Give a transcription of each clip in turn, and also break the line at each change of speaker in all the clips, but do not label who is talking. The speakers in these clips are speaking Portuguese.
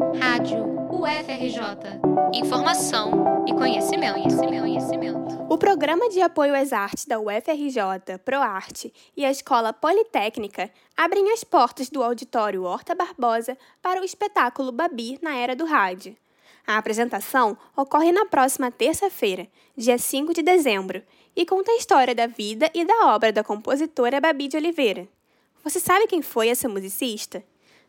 Rádio UFRJ. Informação e conhecimento, conhecimento, conhecimento.
O Programa de Apoio às Artes da UFRJ, ProArte e a Escola Politécnica abrem as portas do auditório Horta Barbosa para o espetáculo Babi na Era do Rádio. A apresentação ocorre na próxima terça-feira, dia 5 de dezembro, e conta a história da vida e da obra da compositora Babi de Oliveira. Você sabe quem foi essa musicista?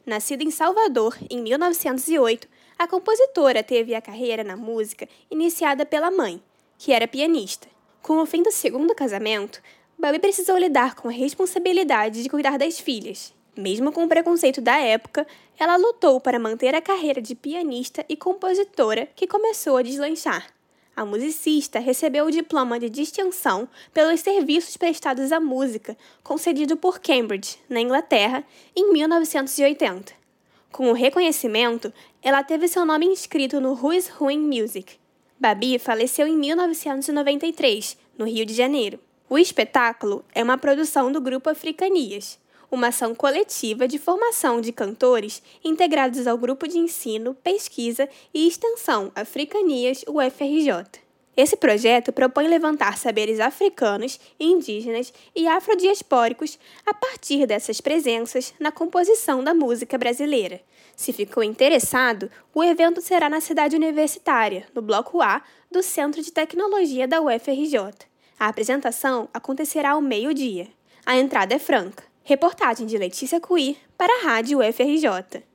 Nascida em Salvador em 1908, a compositora teve a carreira na música iniciada pela mãe, que era pianista. Com o fim do segundo casamento, Babi precisou lidar com a responsabilidade de cuidar das filhas. Mesmo com o preconceito da época, ela lutou para manter a carreira de pianista e compositora que começou a deslanchar. A musicista recebeu o diploma de distinção pelos serviços prestados à música, concedido por Cambridge, na Inglaterra, em 1980. Com o reconhecimento, ela teve seu nome inscrito no Who's Who in Music. Babi faleceu em 1993, no Rio de Janeiro. O espetáculo é uma produção do grupo Africanias, uma ação coletiva de formação de cantores integrados ao grupo de ensino, pesquisa e extensão Africanias UFRJ. Esse projeto propõe levantar saberes africanos, indígenas e afrodiaspóricos a partir dessas presenças na composição da música brasileira. Se ficou interessado, o evento será na cidade universitária, no Bloco A do Centro de Tecnologia da UFRJ. A apresentação acontecerá ao meio-dia. A entrada é franca. Reportagem de Letícia Cuí para a Rádio UFRJ.